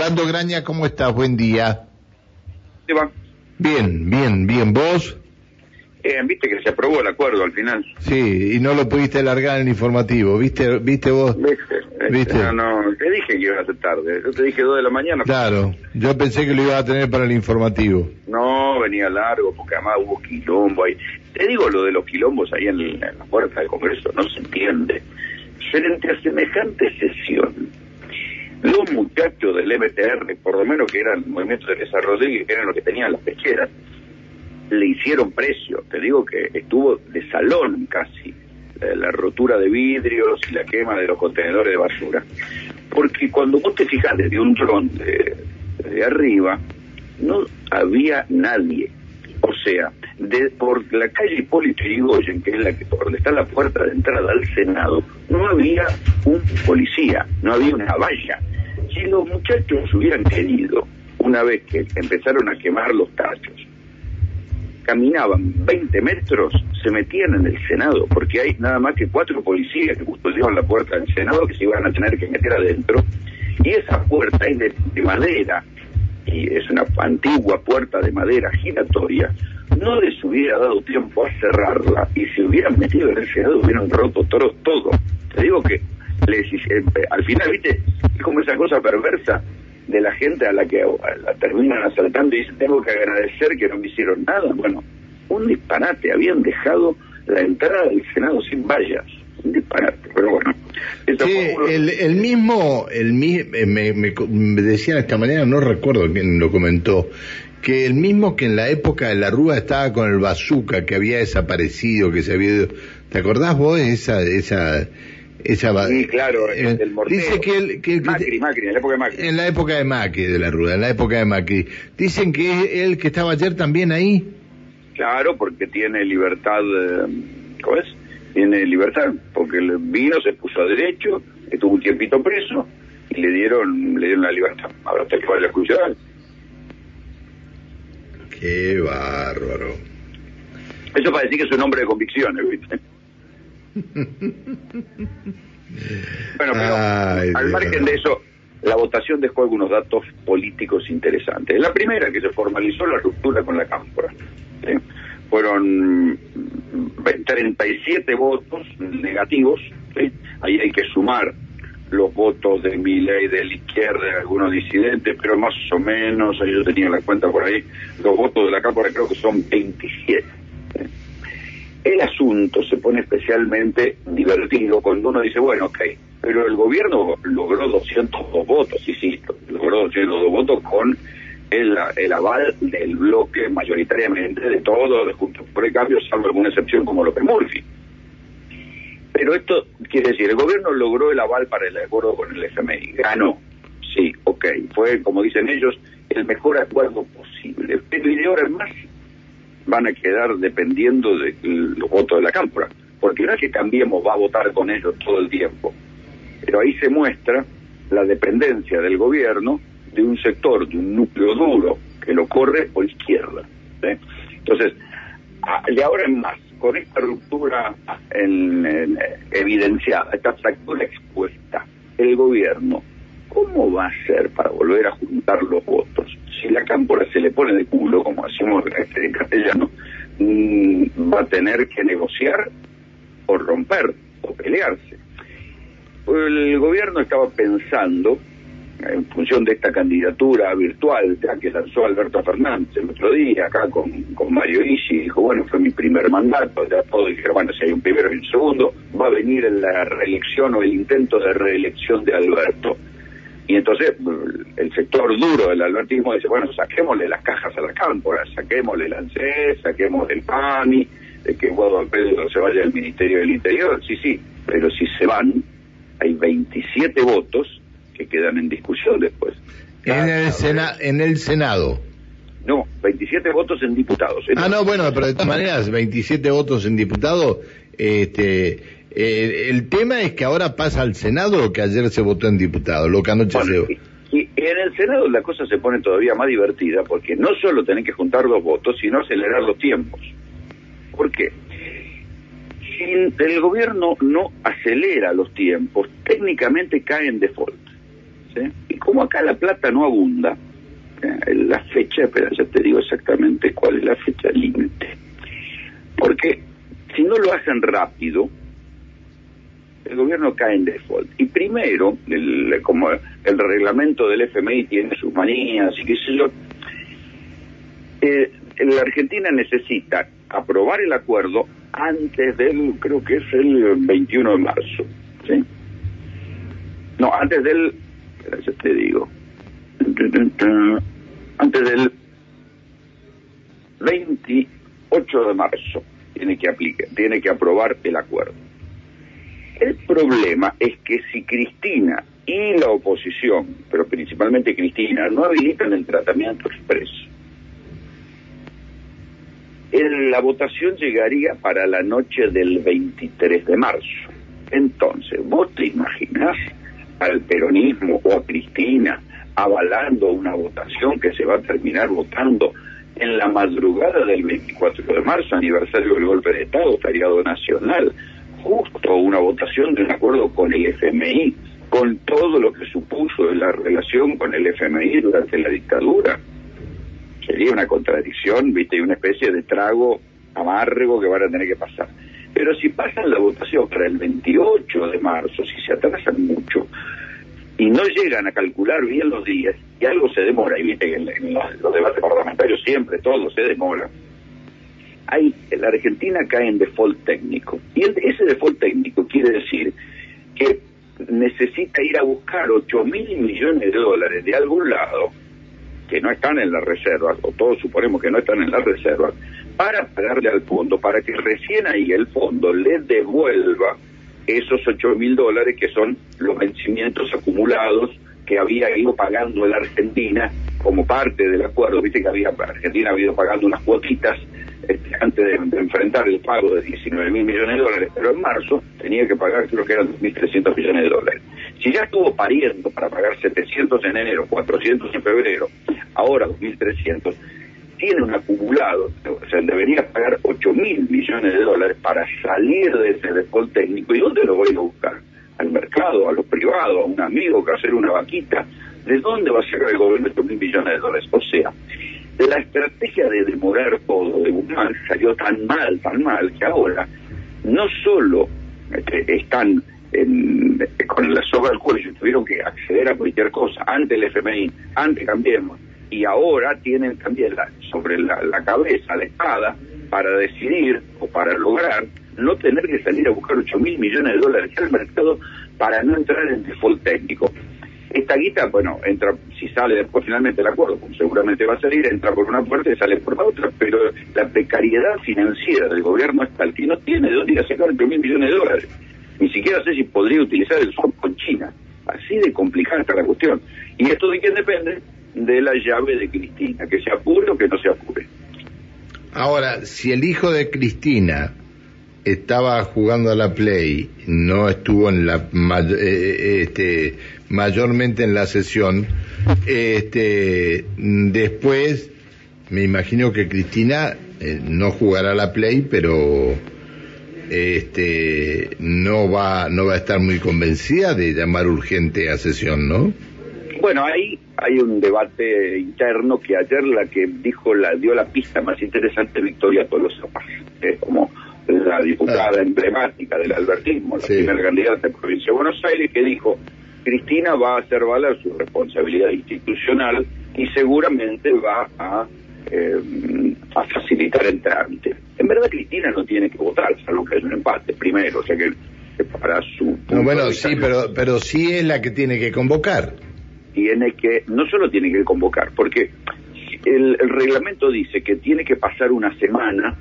Rolando Graña, ¿cómo estás? Buen día. Bien, bien, bien. ¿Vos? Eh, Viste que se aprobó el acuerdo al final. Sí, y no lo pudiste largar en el informativo, ¿viste, viste vos? ¿Viste? ¿Viste? No, no, te dije que iba a ser tarde. Yo te dije dos de la mañana. Claro, yo pensé que lo ibas a tener para el informativo. No, venía largo porque además hubo quilombo ahí. Te digo lo de los quilombos ahí en, en la puerta del Congreso, no se entiende. Frente a semejante sesión, los muchachos del MTR, por lo menos que eran el Movimiento de Teresa Rodríguez, que eran los que tenían las pecheras, le hicieron precio. Te digo que estuvo de salón casi la rotura de vidrios y la quema de los contenedores de basura. Porque cuando vos te fijas desde un dron de, de arriba, no había nadie. O sea, de, por la calle Hipólito Yrigoyen, que es la que por donde está la puerta de entrada al Senado, no había un policía, no había una valla. Si los muchachos hubieran querido, una vez que empezaron a quemar los tachos, caminaban 20 metros, se metían en el Senado, porque hay nada más que cuatro policías que custodiaban la puerta del Senado que se iban a tener que meter adentro, y esa puerta es de, de madera, y es una antigua puerta de madera giratoria, no les hubiera dado tiempo a cerrarla, y si hubieran metido en el Senado hubieran roto todo. todo. Te digo que les, hice- al final, viste, es como esa cosa perversa de la gente a la que a la terminan asaltando y dicen tengo que agradecer que no me hicieron nada. Bueno, un disparate, habían dejado la entrada del Senado sin vallas. Un disparate, pero bueno. Sí, fue el, el mismo, el eh, me, me me decían esta mañana, no recuerdo quién lo comentó, que el mismo que en la época de la Rúa estaba con el bazooka, que había desaparecido, que se había ido. ¿Te acordás vos de esa, esa, esa Sí, claro, eh, el mortero. Dice que, el, que, que- Macri, Macri, en la época de Macri. en la época de Macri, de la Rúa, en la época de Macri. Dicen que él que estaba ayer también ahí. Claro, porque tiene libertad, eh, ¿cómo es? Tiene libertad, porque el vino, se puso a derecho, estuvo un tiempito preso y le dieron, le dieron la libertad. Ahora hasta que vaya a juicio. Qué bárbaro. Eso para decir que es un hombre de convicciones, ¿viste? Bueno, pero Ay, al Dios. margen de eso, la votación dejó algunos datos políticos interesantes. La primera, que se formalizó la ruptura con la Cámpora. ¿sí? Fueron mm, 37 votos negativos. ¿sí? Ahí hay que sumar los votos de Milei, de la izquierda, de algunos disidentes, pero más o menos, yo tenía la cuenta por ahí, los votos de la Cámpora creo que son 27. ¿sí? El asunto se pone especialmente divertido cuando uno dice, bueno, ok, pero el gobierno logró 202 votos, insisto, logró 202 votos con el, el aval del bloque mayoritariamente de todo, de Juntos por el Cambio, salvo alguna excepción como López Murphy. Pero esto quiere decir, el gobierno logró el aval para el acuerdo con el FMI, ganó, sí, ok, fue, como dicen ellos, el mejor acuerdo posible, pero y ahora más van a quedar dependiendo de los votos de la Cámpora, porque no es que Cambiemos va a votar con ellos todo el tiempo, pero ahí se muestra la dependencia del gobierno de un sector, de un núcleo duro que lo corre por izquierda. ¿sí? Entonces, de ahora en más, con esta ruptura en- en, eh, evidenciada, esta fractura expuesta, el gobierno, ¿cómo va a hacer para volver a juntar los votos? Si la cámpora se le pone de culo, como decimos este, en castellano, mm, va a tener que negociar o romper o pelearse. El gobierno estaba pensando, en función de esta candidatura virtual que lanzó Alberto Fernández el otro día, acá con, con Mario Isi, dijo, bueno, fue mi primer mandato, ya todos dijeron, bueno, si hay un primero y un segundo, va a venir la reelección o el intento de reelección de Alberto. Y entonces el sector duro del albertismo dice, bueno, saquémosle las cajas a la cámpora, saquémosle el ANSES, saquémosle el PAMI, de que Guado Pedro se vaya al Ministerio del Interior, sí, sí, pero si se van, hay 27 votos que quedan en discusión después. En el, Sena- en el Senado. No, 27 votos en diputados. Ah, no, bueno, pero de todas maneras, 27 votos en diputado. Este, eh, el tema es que ahora pasa al Senado lo que ayer se votó en diputado, lo que anoche Bueno, se... y, y en el Senado la cosa se pone todavía más divertida porque no solo tenés que juntar los votos, sino acelerar los tiempos. ¿Por qué? Si el gobierno no acelera los tiempos, técnicamente cae en default. Y como acá la plata no abunda, ¿eh? la fecha, pero ya te digo exactamente cuál es la fecha límite. Porque si no lo hacen rápido, el gobierno cae en default. Y primero, como el reglamento del FMI tiene sus manías y qué sé yo, eh, la Argentina necesita aprobar el acuerdo antes del, creo que es el 21 de marzo. ¿sí? No, antes del, ya te digo, antes del 28 de marzo tiene que aplicar, tiene que aprobar el acuerdo. El problema es que si Cristina y la oposición, pero principalmente Cristina, no habilitan el tratamiento expreso, la votación llegaría para la noche del 23 de marzo. Entonces, ¿vos te imaginás al peronismo o a Cristina avalando una votación que se va a terminar votando en la madrugada del 24 de marzo, aniversario del golpe de Estado, feriado nacional, justo una votación de un acuerdo con el FMI, con todo lo que supuso la relación con el FMI durante la dictadura. Sería una contradicción, viste, y una especie de trago amargo que van a tener que pasar. Pero si pasan la votación para el 28 de marzo, si se atrasan mucho, y no llegan a calcular bien los días, y algo se demora, y viste que en, los, debates parlamentarios siempre todo se demora, hay, la Argentina cae en default técnico. Y ese default técnico quiere decir que necesita ir a buscar 8 mil millones de dólares de algún lado, que no están en las reservas, o todos suponemos que no están en las reservas, para pagarle al fondo, para que recién ahí el fondo le devuelva esos 8 mil dólares que son los vencimientos acumulados que había ido pagando la Argentina como parte del acuerdo. Viste que había Argentina había ido pagando unas cuotitas este, antes de, enfrentar el pago de 19 mil millones de dólares, pero en marzo tenía que pagar, creo que eran 2.300 millones de dólares. Si ya estuvo pariendo para pagar 700 en enero, 400 en febrero, ahora 2.300, tiene un acumulado, o sea, debería pagar 8 mil millones de dólares para salir de ese default técnico. ¿Y dónde lo voy a buscar? Al mercado, a lo privado, a un amigo que hacer una vaquita. ¿De dónde va a sacar el gobierno 8 mil millones de dólares? O sea, la estrategia de demorar Guzmán salió tan mal, tan mal, que ahora no solo este, están con la soga al cuello, tuvieron que acceder a cualquier cosa, ante el FMI, ante Cambiemos, y ahora tienen también la, sobre la, cabeza la espada para decidir o para lograr no tener que salir a buscar 8 mil millones de dólares al mercado para no entrar en default técnico. Esta guita, bueno, entra, si sale después finalmente el acuerdo, como seguramente va a salir, entra por una puerta y sale por la otra, pero la precariedad financiera del gobierno es tal que no tiene de dónde ir a sacar 8 mil millones de dólares. Ni siquiera sé si podría utilizar el swap con China. Así de complicada está la cuestión. ¿Y esto de quién depende? De la llave de Cristina, que se apure o que no se apure. Ahora, si el hijo de Cristina estaba jugando a la Play, no estuvo en la eh, eh, este, mayormente en la sesión, este, después me imagino que Cristina eh, no jugará a la Play, pero este, no va, no va a estar muy convencida de llamar urgente a sesión, ¿no? Bueno, ahí hay un debate interno que ayer la que dijo, la dio la pista más interesante Victoria Tolosa es como la diputada ah. emblemática del albertismo, la primera candidata de provincia de Buenos Aires, que dijo, Cristina va a hacer valer su responsabilidad institucional y seguramente va a eh, a facilitar el trámite. En verdad Cristina no tiene que votar, salvo que es un empate primero, o sea que para su... bueno, sí, pero, pero sí es la que tiene que convocar. Tiene que, no solo tiene que convocar, porque el, reglamento dice que tiene que pasar una semana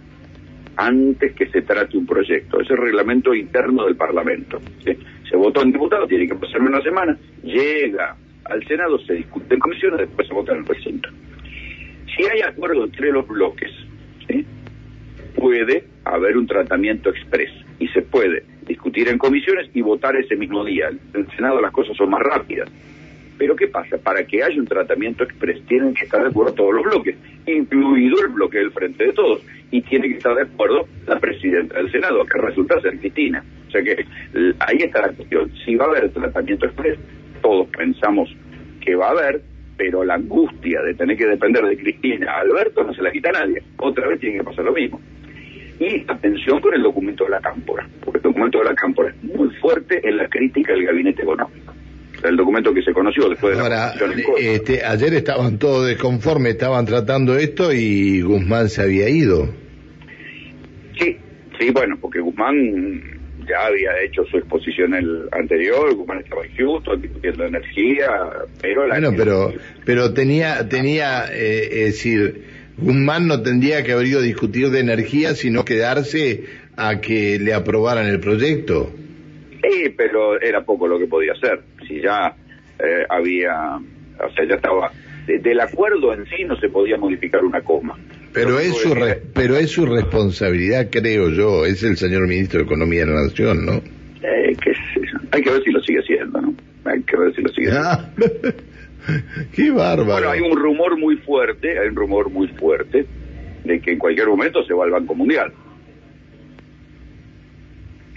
antes que se trate un proyecto. Es el reglamento interno del Parlamento. Se votó en diputado, tiene que pasar una semana, llega al Senado, se discute en comisiones, después se vota en el recinto si hay acuerdo entre los bloques, puede haber un tratamiento expreso y se puede discutir en comisiones y votar ese mismo día. En el Senado las cosas son más rápidas. Pero ¿qué pasa? Para que haya un tratamiento expreso tienen que estar de acuerdo todos los bloques, incluido el bloque del Frente de Todos, y tiene que estar de acuerdo la presidenta del Senado, que resulta ser Cristina. O sea que ahí está la cuestión. Si va a haber tratamiento expreso, todos pensamos que va a haber, pero la angustia de tener que depender de Cristina Alberto no se la quita nadie. Otra vez tiene que pasar lo mismo. Y atención con el documento de la Cámpora, porque el documento de la Cámpora es muy fuerte en la crítica del gabinete económico. El documento que se conoció después de la este, ayer estaban todos desconformes, estaban tratando esto y Guzmán se había ido. Sí, sí, bueno, porque Guzmán ya había hecho su exposición el anterior, Guzmán estaba en Houston discutiendo energía, pero la Bueno, pero pero tenía tenía eh, es decir, Guzmán no tendría que haber ido a discutir de energía, sino quedarse a que le aprobaran el proyecto. Sí, pero era poco lo que podía hacer. Si ya eh, había, o sea, ya estaba del acuerdo en sí no se podía modificar una coma. Pero es, su pero es su responsabilidad, creo yo, es el señor ministro de Economía de la Nación, ¿no? Eh, Hay que ver si lo sigue haciendo, ¿no? Hay que ver si lo sigue haciendo. Qué bárbaro. Bueno, hay un rumor muy fuerte, hay un rumor muy fuerte de que en cualquier momento se va al Banco Mundial.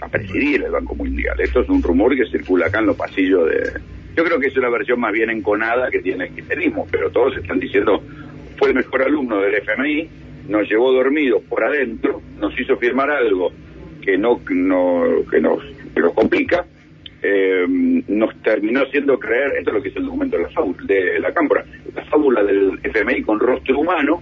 A presidir el Banco Mundial. Esto es un rumor que circula acá en los pasillos de... Yo creo que es una versión más bien enconada que tiene el kirchnerismo, pero todos están diciendo fue el mejor alumno del FMI, nos llevó dormidos por adentro, nos hizo firmar algo que no, no que nos, que nos complica eh, nos terminó haciendo creer, esto es lo que es el documento de la, fábula, de la cámpora, la fábula del FMI con rostro humano,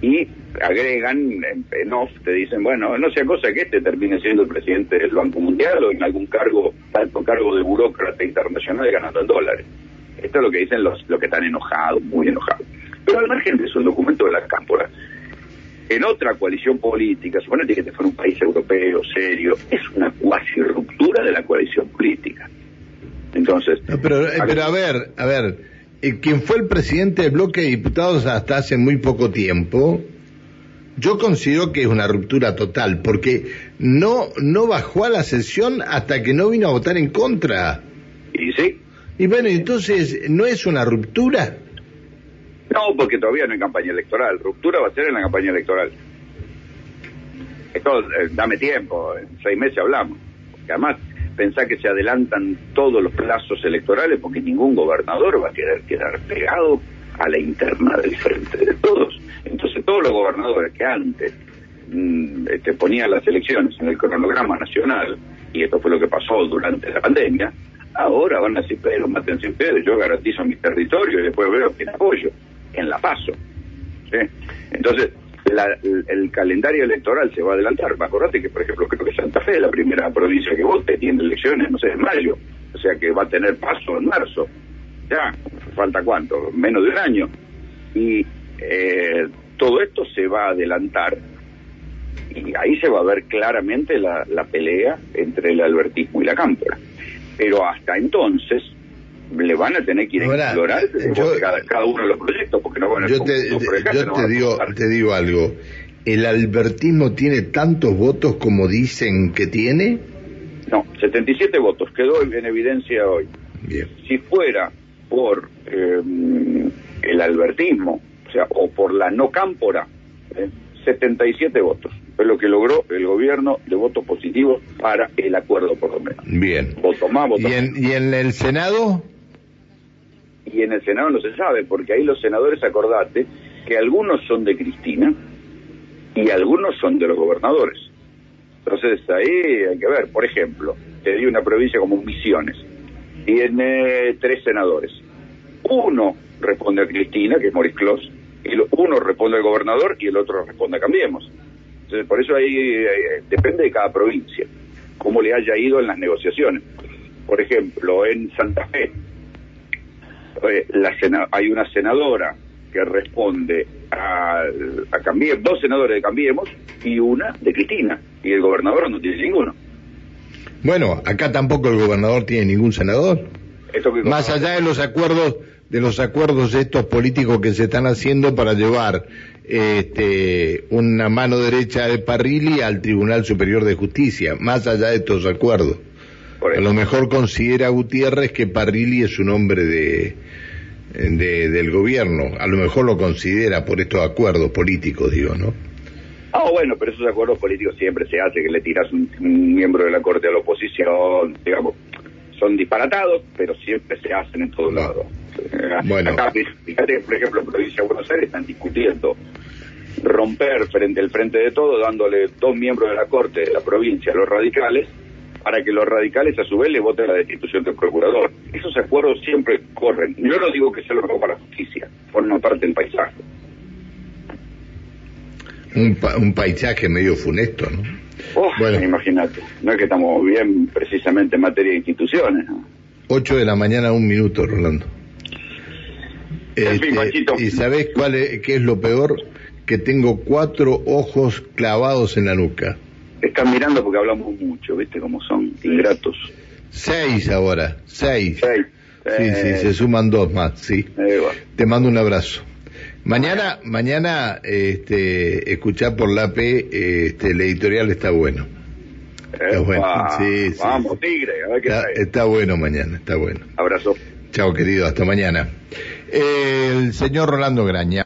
y agregan en, off, te dicen, bueno, no sea cosa que este termine siendo el presidente del Banco Mundial o en algún cargo, alto cargo de burócrata internacional ganando en dólares. Esto es lo que dicen los, los que están enojados, muy enojados. Pero al margen de eso, el documento de la cámpora en otra coalición política, suponete que este fuera un país europeo serio, es una cuasi ruptura de la coalición política. Entonces. pero, eh, pero a ver, a ver, eh, quien fue el presidente del bloque de diputados hasta hace muy poco tiempo, yo considero que es una ruptura total, porque no, no bajó a la sesión hasta que no vino a votar en contra. Y sí. Y bueno, entonces, ¿no es una ruptura? No, porque todavía no hay campaña electoral. Ruptura va a ser en la campaña electoral. Esto, eh, dame tiempo, en seis meses hablamos. Porque además, pensar que se adelantan todos los plazos electorales porque ningún gobernador va a querer quedar pegado a la interna del frente de todos. Entonces, todos los gobernadores que antes mm, este, ponían las elecciones en el cronograma nacional, y esto fue lo que pasó durante la pandemia, ahora van a decir, pero mátense ustedes, yo garantizo mi territorio y después veo que apoyo en La Paso. Entonces, el, calendario electoral se va a adelantar. Acordate que, por ejemplo, creo que Santa Fe es la primera provincia que vote, tiene elecciones, no sé, en mayo. O sea que va a tener paso en marzo. Ya, falta cuánto, menos de un año. Y eh, todo esto se va a adelantar y ahí se va a ver claramente la, la pelea entre el albertismo y la cámpora. Pero hasta entonces, le van a tener que ir a explorar cada, uno de los proyectos, porque no van a Yo te, yo te digo, te digo algo. ¿El albertismo tiene tantos votos como dicen que tiene? No, 77 votos, quedó en evidencia hoy. Bien. Si fuera por eh, el albertismo, o sea, o por la no cámpora, 77 eh, votos. Es lo que logró el gobierno de votos positivos para el acuerdo, por lo menos. Bien. Voto más, voto ¿Y en, ¿Y en el Senado? Y en el Senado no se sabe, porque ahí los senadores, acordate, que algunos son de Cristina y algunos son de los gobernadores. Entonces ahí hay que ver, por ejemplo, te di una provincia como Misiones, tiene tres senadores. Uno responde a Cristina, que es Moris Clos, y uno responde al gobernador y el otro responde a Cambiemos. Entonces, por eso ahí depende de cada provincia, cómo le haya ido en las negociaciones. Por ejemplo, en Santa Fe, eh, la hay una senadora que responde a, a Cambiemos, dos senadores de Cambiemos y una de Cristina, y el gobernador no tiene ninguno. Bueno, acá tampoco el gobernador tiene ningún senador. Más allá de los acuerdos, de los acuerdos estos políticos que se están haciendo para llevar este, una mano derecha de Parrilli al Tribunal Superior de Justicia, más allá de estos acuerdos. A lo mejor considera Gutiérrez que Parrilli es un hombre de, del gobierno. A lo mejor lo considera por estos acuerdos políticos, digo, ¿no? Ah, bueno, pero esos acuerdos políticos siempre se hacen, que le tiras un, miembro de la Corte a la oposición, digamos. son disparatados, pero siempre se hacen en todos lados. Bueno. Acá, fíjate, por ejemplo, en provincia de Buenos Aires están discutiendo romper frente el frente de todo, dándole dos miembros de la Corte de la provincia a los radicales, para que los radicales a su vez le voten la destitución del procurador. Esos acuerdos siempre corren. Yo no digo que sea lo mejor para la justicia, forma parte del paisaje. Un, pa- un paisaje medio funesto, ¿no? Oh, Bueno. Imagínate, no es que estamos bien precisamente en materia de instituciones. ¿no? 8 de la mañana, un minuto, Rolando. En fin, Este. ¿Y sabés cuál es, qué es lo peor? Que tengo cuatro ojos clavados en la nuca. Están mirando porque hablamos mucho, ¿viste cómo son ingratos? Seis ahora, seis. Seis. Sí, Eh, sí, se suman dos más, sí. eh, bueno. Te mando un abrazo. Mañana, mañana, este, escuchar por la P, este, el editorial está bueno. Está bueno, sí, sí, Vamos, sí. tigre, a ver qué Está, trae. está bueno mañana, está bueno. Abrazo. Chao querido, hasta mañana. El señor Rolando Graña.